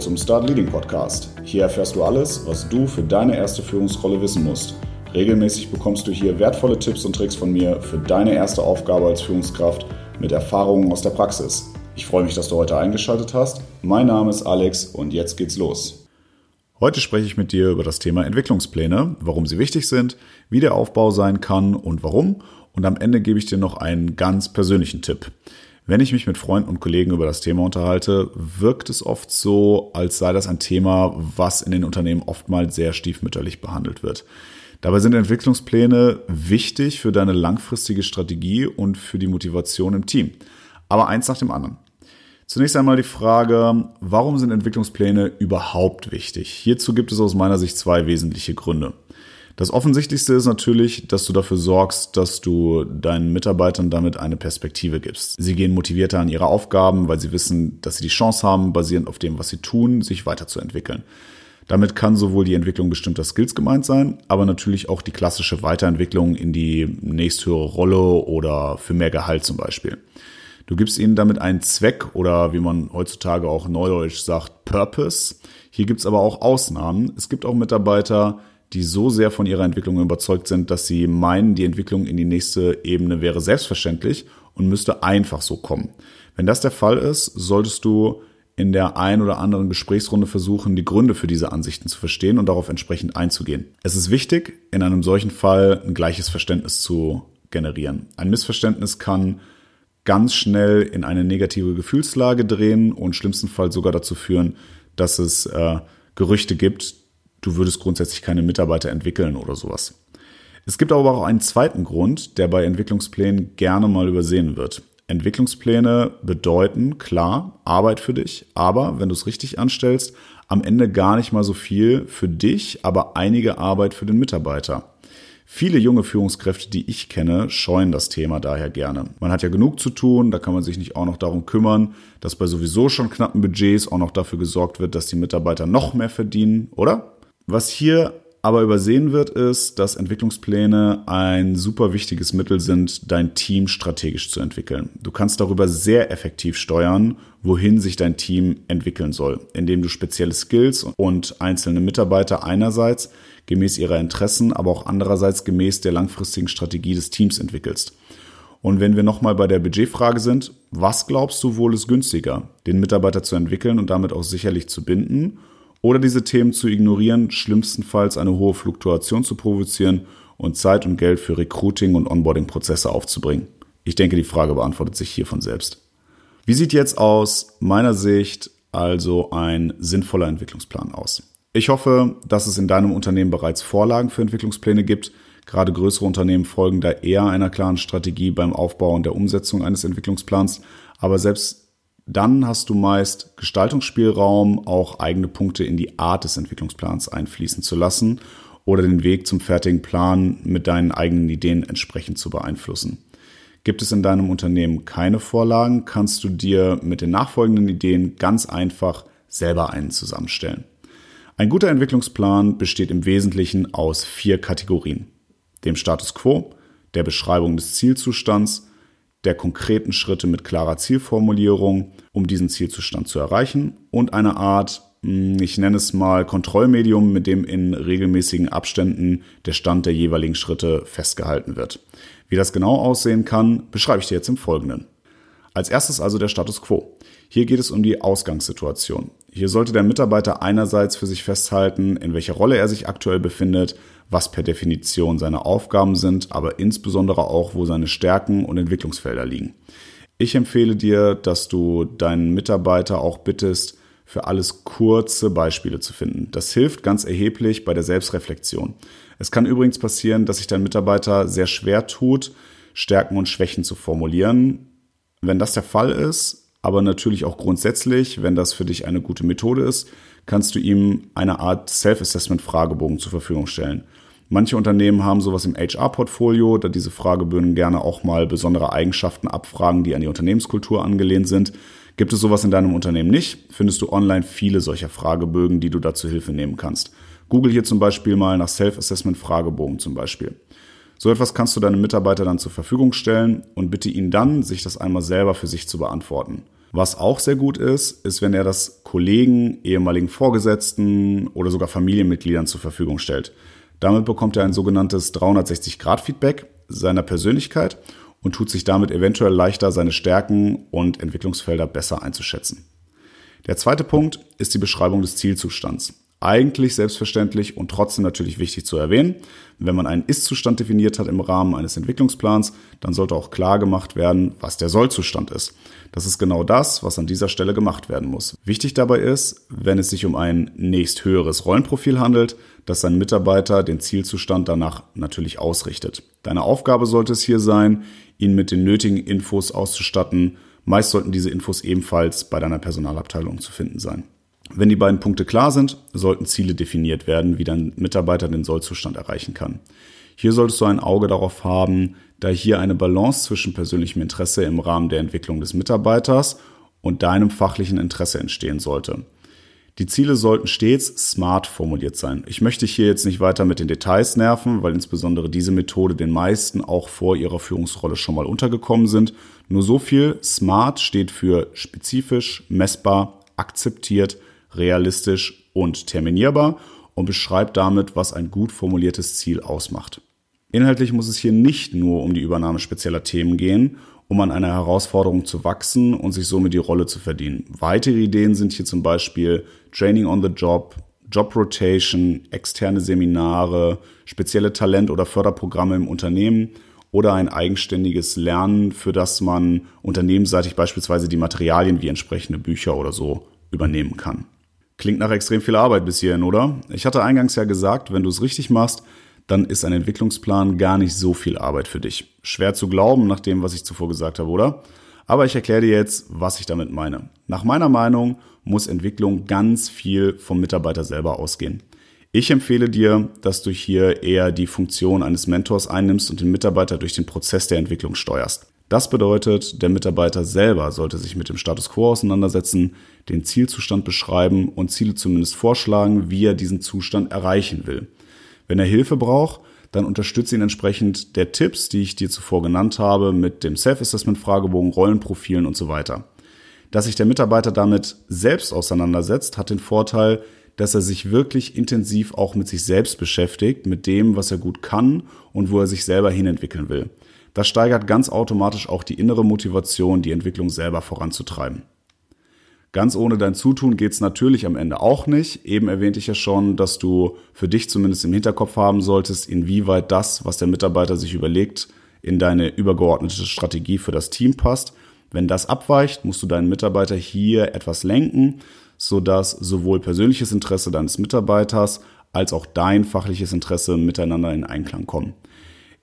Zum Start Leading Podcast. Hier erfährst du alles, was du für deine erste Führungsrolle wissen musst. Regelmäßig bekommst du hier wertvolle Tipps und Tricks von mir für deine erste Aufgabe als Führungskraft mit Erfahrungen aus der Praxis. Ich freue mich, dass du heute eingeschaltet hast. Mein Name ist Alex und jetzt geht's los. Heute spreche ich mit dir über das Thema Entwicklungspläne, warum sie wichtig sind, wie der Aufbau sein kann und warum. Und am Ende gebe ich dir noch einen ganz persönlichen Tipp. Wenn ich mich mit Freunden und Kollegen über das Thema unterhalte, wirkt es oft so, als sei das ein Thema, was in den Unternehmen oftmals sehr stiefmütterlich behandelt wird. Dabei sind Entwicklungspläne wichtig für deine langfristige Strategie und für die Motivation im Team. Aber eins nach dem anderen. Zunächst einmal die Frage, warum sind Entwicklungspläne überhaupt wichtig? Hierzu gibt es aus meiner Sicht zwei wesentliche Gründe. Das Offensichtlichste ist natürlich, dass du dafür sorgst, dass du deinen Mitarbeitern damit eine Perspektive gibst. Sie gehen motivierter an ihre Aufgaben, weil sie wissen, dass sie die Chance haben, basierend auf dem, was sie tun, sich weiterzuentwickeln. Damit kann sowohl die Entwicklung bestimmter Skills gemeint sein, aber natürlich auch die klassische Weiterentwicklung in die nächsthöhere Rolle oder für mehr Gehalt zum Beispiel. Du gibst ihnen damit einen Zweck oder wie man heutzutage auch neudeutsch sagt, Purpose. Hier gibt es aber auch Ausnahmen. Es gibt auch Mitarbeiter, die so sehr von ihrer Entwicklung überzeugt sind, dass sie meinen, die Entwicklung in die nächste Ebene wäre selbstverständlich und müsste einfach so kommen. Wenn das der Fall ist, solltest du in der ein oder anderen Gesprächsrunde versuchen, die Gründe für diese Ansichten zu verstehen und darauf entsprechend einzugehen. Es ist wichtig, in einem solchen Fall ein gleiches Verständnis zu generieren. Ein Missverständnis kann ganz schnell in eine negative Gefühlslage drehen und schlimmsten Fall sogar dazu führen, dass es äh, Gerüchte gibt, du würdest grundsätzlich keine Mitarbeiter entwickeln oder sowas. Es gibt aber auch einen zweiten Grund, der bei Entwicklungsplänen gerne mal übersehen wird. Entwicklungspläne bedeuten, klar, Arbeit für dich, aber wenn du es richtig anstellst, am Ende gar nicht mal so viel für dich, aber einige Arbeit für den Mitarbeiter. Viele junge Führungskräfte, die ich kenne, scheuen das Thema daher gerne. Man hat ja genug zu tun, da kann man sich nicht auch noch darum kümmern, dass bei sowieso schon knappen Budgets auch noch dafür gesorgt wird, dass die Mitarbeiter noch mehr verdienen, oder? Was hier aber übersehen wird, ist, dass Entwicklungspläne ein super wichtiges Mittel sind, dein Team strategisch zu entwickeln. Du kannst darüber sehr effektiv steuern, wohin sich dein Team entwickeln soll, indem du spezielle Skills und einzelne Mitarbeiter einerseits gemäß ihrer Interessen, aber auch andererseits gemäß der langfristigen Strategie des Teams entwickelst. Und wenn wir nochmal bei der Budgetfrage sind, was glaubst du wohl ist günstiger, den Mitarbeiter zu entwickeln und damit auch sicherlich zu binden oder diese Themen zu ignorieren, schlimmstenfalls eine hohe Fluktuation zu provozieren und Zeit und Geld für Recruiting und Onboarding-Prozesse aufzubringen? Ich denke, die Frage beantwortet sich hier von selbst. Wie sieht jetzt aus meiner Sicht also ein sinnvoller Entwicklungsplan aus? Ich hoffe, dass es in deinem Unternehmen bereits Vorlagen für Entwicklungspläne gibt. Gerade größere Unternehmen folgen da eher einer klaren Strategie beim Aufbau und der Umsetzung eines Entwicklungsplans. Aber selbst dann hast du meist Gestaltungsspielraum, auch eigene Punkte in die Art des Entwicklungsplans einfließen zu lassen oder den Weg zum fertigen Plan mit deinen eigenen Ideen entsprechend zu beeinflussen. Gibt es in deinem Unternehmen keine Vorlagen, kannst du dir mit den nachfolgenden Ideen ganz einfach selber einen zusammenstellen. Ein guter Entwicklungsplan besteht im Wesentlichen aus vier Kategorien. Dem Status quo, der Beschreibung des Zielzustands, der konkreten Schritte mit klarer Zielformulierung, um diesen Zielzustand zu erreichen und eine Art, hm, ich nenne es mal Kontrollmedium, mit dem in regelmäßigen Abständen der Stand der jeweiligen Schritte festgehalten wird. Wie das genau aussehen kann, beschreibe ich dir jetzt im Folgenden. Als erstes also der Status quo. Hier geht es um die Ausgangssituation. Hier sollte der Mitarbeiter einerseits für sich festhalten, in welcher Rolle er sich aktuell befindet, was per Definition seine Aufgaben sind, aber insbesondere auch, wo seine Stärken und Entwicklungsfelder liegen. Ich empfehle dir, dass du deinen Mitarbeiter auch bittest, für alles kurze Beispiele zu finden. Das hilft ganz erheblich bei der Selbstreflexion. Es kann übrigens passieren, dass sich dein Mitarbeiter sehr schwer tut, Stärken und Schwächen zu formulieren. Wenn das der Fall ist, aber natürlich auch grundsätzlich, wenn das für dich eine gute Methode ist, kannst du ihm eine Art Self-Assessment-Fragebogen zur Verfügung stellen. Manche Unternehmen haben sowas im HR-Portfolio, da diese Fragebögen gerne auch mal besondere Eigenschaften abfragen, die an die Unternehmenskultur angelehnt sind. Gibt es sowas in deinem Unternehmen nicht, findest du online viele solcher Fragebögen, die du dazu Hilfe nehmen kannst. Google hier zum Beispiel mal nach Self-Assessment-Fragebogen zum Beispiel. So etwas kannst du deinem Mitarbeiter dann zur Verfügung stellen und bitte ihn dann, sich das einmal selber für sich zu beantworten. Was auch sehr gut ist, ist, wenn er das Kollegen, ehemaligen Vorgesetzten oder sogar Familienmitgliedern zur Verfügung stellt. Damit bekommt er ein sogenanntes 360-Grad-Feedback seiner Persönlichkeit und tut sich damit eventuell leichter, seine Stärken und Entwicklungsfelder besser einzuschätzen. Der zweite Punkt ist die Beschreibung des Zielzustands. Eigentlich selbstverständlich und trotzdem natürlich wichtig zu erwähnen. Wenn man einen Ist-Zustand definiert hat im Rahmen eines Entwicklungsplans, dann sollte auch klar gemacht werden, was der Soll-Zustand ist. Das ist genau das, was an dieser Stelle gemacht werden muss. Wichtig dabei ist, wenn es sich um ein nächst höheres Rollenprofil handelt, dass sein Mitarbeiter den Zielzustand danach natürlich ausrichtet. Deine Aufgabe sollte es hier sein, ihn mit den nötigen Infos auszustatten. Meist sollten diese Infos ebenfalls bei deiner Personalabteilung zu finden sein. Wenn die beiden Punkte klar sind, sollten Ziele definiert werden, wie dein Mitarbeiter den Sollzustand erreichen kann. Hier solltest du ein Auge darauf haben, da hier eine Balance zwischen persönlichem Interesse im Rahmen der Entwicklung des Mitarbeiters und deinem fachlichen Interesse entstehen sollte. Die Ziele sollten stets smart formuliert sein. Ich möchte hier jetzt nicht weiter mit den Details nerven, weil insbesondere diese Methode den meisten auch vor ihrer Führungsrolle schon mal untergekommen sind. Nur so viel. Smart steht für spezifisch, messbar, akzeptiert, realistisch und terminierbar und beschreibt damit, was ein gut formuliertes Ziel ausmacht. Inhaltlich muss es hier nicht nur um die Übernahme spezieller Themen gehen, um an einer Herausforderung zu wachsen und sich somit die Rolle zu verdienen. Weitere Ideen sind hier zum Beispiel Training on the Job, Job Rotation, externe Seminare, spezielle Talent- oder Förderprogramme im Unternehmen oder ein eigenständiges Lernen, für das man unternehmensseitig beispielsweise die Materialien wie entsprechende Bücher oder so übernehmen kann. Klingt nach extrem viel Arbeit bis hierhin, oder? Ich hatte eingangs ja gesagt, wenn du es richtig machst, dann ist ein Entwicklungsplan gar nicht so viel Arbeit für dich. Schwer zu glauben nach dem, was ich zuvor gesagt habe, oder? Aber ich erkläre dir jetzt, was ich damit meine. Nach meiner Meinung muss Entwicklung ganz viel vom Mitarbeiter selber ausgehen. Ich empfehle dir, dass du hier eher die Funktion eines Mentors einnimmst und den Mitarbeiter durch den Prozess der Entwicklung steuerst. Das bedeutet, der Mitarbeiter selber sollte sich mit dem Status quo auseinandersetzen, den Zielzustand beschreiben und Ziele zumindest vorschlagen, wie er diesen Zustand erreichen will. Wenn er Hilfe braucht, dann unterstütze ihn entsprechend der Tipps, die ich dir zuvor genannt habe, mit dem Self-Assessment-Fragebogen, Rollenprofilen und so weiter. Dass sich der Mitarbeiter damit selbst auseinandersetzt, hat den Vorteil, dass er sich wirklich intensiv auch mit sich selbst beschäftigt, mit dem, was er gut kann und wo er sich selber hinentwickeln will. Das steigert ganz automatisch auch die innere Motivation, die Entwicklung selber voranzutreiben. Ganz ohne dein Zutun geht's natürlich am Ende auch nicht. Eben erwähnte ich ja schon, dass du für dich zumindest im Hinterkopf haben solltest, inwieweit das, was der Mitarbeiter sich überlegt, in deine übergeordnete Strategie für das Team passt. Wenn das abweicht, musst du deinen Mitarbeiter hier etwas lenken, sodass sowohl persönliches Interesse deines Mitarbeiters als auch dein fachliches Interesse miteinander in Einklang kommen.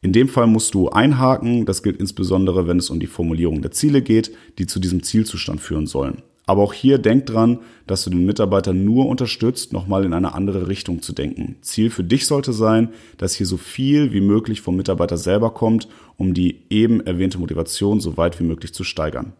In dem Fall musst du einhaken, das gilt insbesondere, wenn es um die Formulierung der Ziele geht, die zu diesem Zielzustand führen sollen. Aber auch hier denk dran, dass du den Mitarbeiter nur unterstützt, nochmal in eine andere Richtung zu denken. Ziel für dich sollte sein, dass hier so viel wie möglich vom Mitarbeiter selber kommt, um die eben erwähnte Motivation so weit wie möglich zu steigern.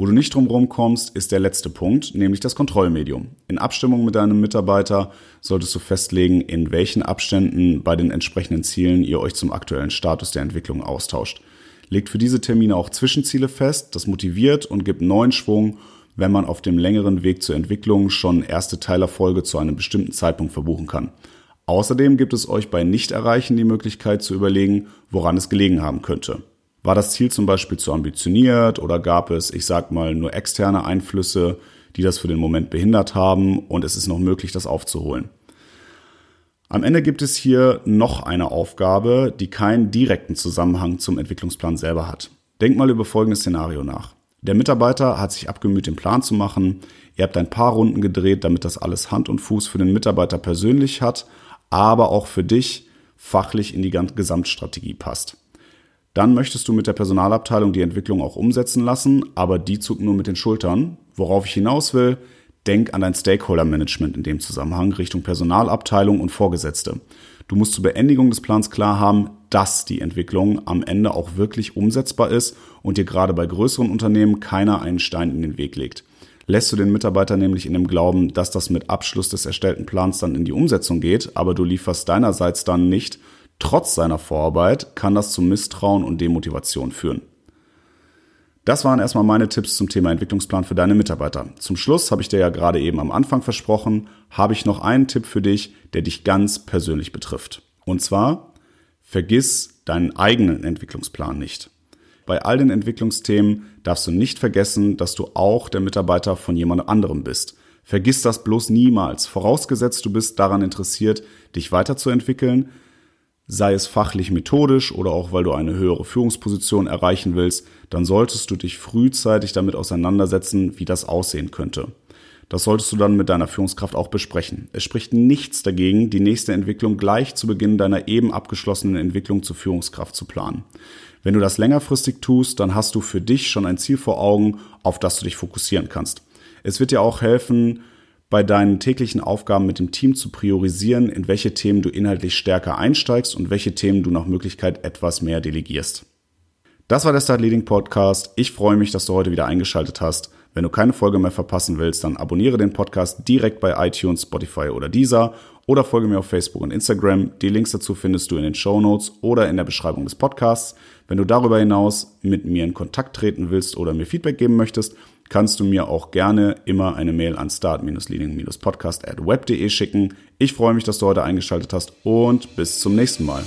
Wo du nicht drumherum kommst, ist der letzte Punkt, nämlich das Kontrollmedium. In Abstimmung mit deinem Mitarbeiter solltest du festlegen, in welchen Abständen bei den entsprechenden Zielen ihr euch zum aktuellen Status der Entwicklung austauscht. Legt für diese Termine auch Zwischenziele fest, das motiviert und gibt neuen Schwung, wenn man auf dem längeren Weg zur Entwicklung schon erste Teilerfolge zu einem bestimmten Zeitpunkt verbuchen kann. Außerdem gibt es euch bei Nicht-Erreichen die Möglichkeit zu überlegen, woran es gelegen haben könnte. War das Ziel zum Beispiel zu ambitioniert oder gab es, ich sag mal, nur externe Einflüsse, die das für den Moment behindert haben und es ist noch möglich, das aufzuholen? Am Ende gibt es hier noch eine Aufgabe, die keinen direkten Zusammenhang zum Entwicklungsplan selber hat. Denk mal über folgendes Szenario nach. Der Mitarbeiter hat sich abgemüht, den Plan zu machen. Ihr habt ein paar Runden gedreht, damit das alles Hand und Fuß für den Mitarbeiter persönlich hat, aber auch für dich fachlich in die Gesamtstrategie passt. Dann möchtest du mit der Personalabteilung die Entwicklung auch umsetzen lassen, aber die zucken nur mit den Schultern. Worauf ich hinaus will, denk an dein Stakeholder-Management in dem Zusammenhang Richtung Personalabteilung und Vorgesetzte. Du musst zur Beendigung des Plans klar haben, dass die Entwicklung am Ende auch wirklich umsetzbar ist und dir gerade bei größeren Unternehmen keiner einen Stein in den Weg legt. Lässt du den Mitarbeiter nämlich in dem Glauben, dass das mit Abschluss des erstellten Plans dann in die Umsetzung geht, aber du lieferst deinerseits dann nicht, Trotz seiner Vorarbeit kann das zu Misstrauen und Demotivation führen. Das waren erstmal meine Tipps zum Thema Entwicklungsplan für deine Mitarbeiter. Zum Schluss habe ich dir ja gerade eben am Anfang versprochen, habe ich noch einen Tipp für dich, der dich ganz persönlich betrifft. Und zwar, vergiss deinen eigenen Entwicklungsplan nicht. Bei all den Entwicklungsthemen darfst du nicht vergessen, dass du auch der Mitarbeiter von jemand anderem bist. Vergiss das bloß niemals. Vorausgesetzt, du bist daran interessiert, dich weiterzuentwickeln, sei es fachlich methodisch oder auch weil du eine höhere Führungsposition erreichen willst, dann solltest du dich frühzeitig damit auseinandersetzen, wie das aussehen könnte. Das solltest du dann mit deiner Führungskraft auch besprechen. Es spricht nichts dagegen, die nächste Entwicklung gleich zu Beginn deiner eben abgeschlossenen Entwicklung zur Führungskraft zu planen. Wenn du das längerfristig tust, dann hast du für dich schon ein Ziel vor Augen, auf das du dich fokussieren kannst. Es wird dir auch helfen, bei deinen täglichen Aufgaben mit dem Team zu priorisieren, in welche Themen du inhaltlich stärker einsteigst und welche Themen du nach Möglichkeit etwas mehr delegierst. Das war der Start Leading Podcast. Ich freue mich, dass du heute wieder eingeschaltet hast. Wenn du keine Folge mehr verpassen willst, dann abonniere den Podcast direkt bei iTunes, Spotify oder Deezer oder folge mir auf Facebook und Instagram. Die Links dazu findest du in den Show Notes oder in der Beschreibung des Podcasts. Wenn du darüber hinaus mit mir in Kontakt treten willst oder mir Feedback geben möchtest, kannst du mir auch gerne immer eine Mail an start-leading-podcast at web.de schicken. Ich freue mich, dass du heute eingeschaltet hast und bis zum nächsten Mal.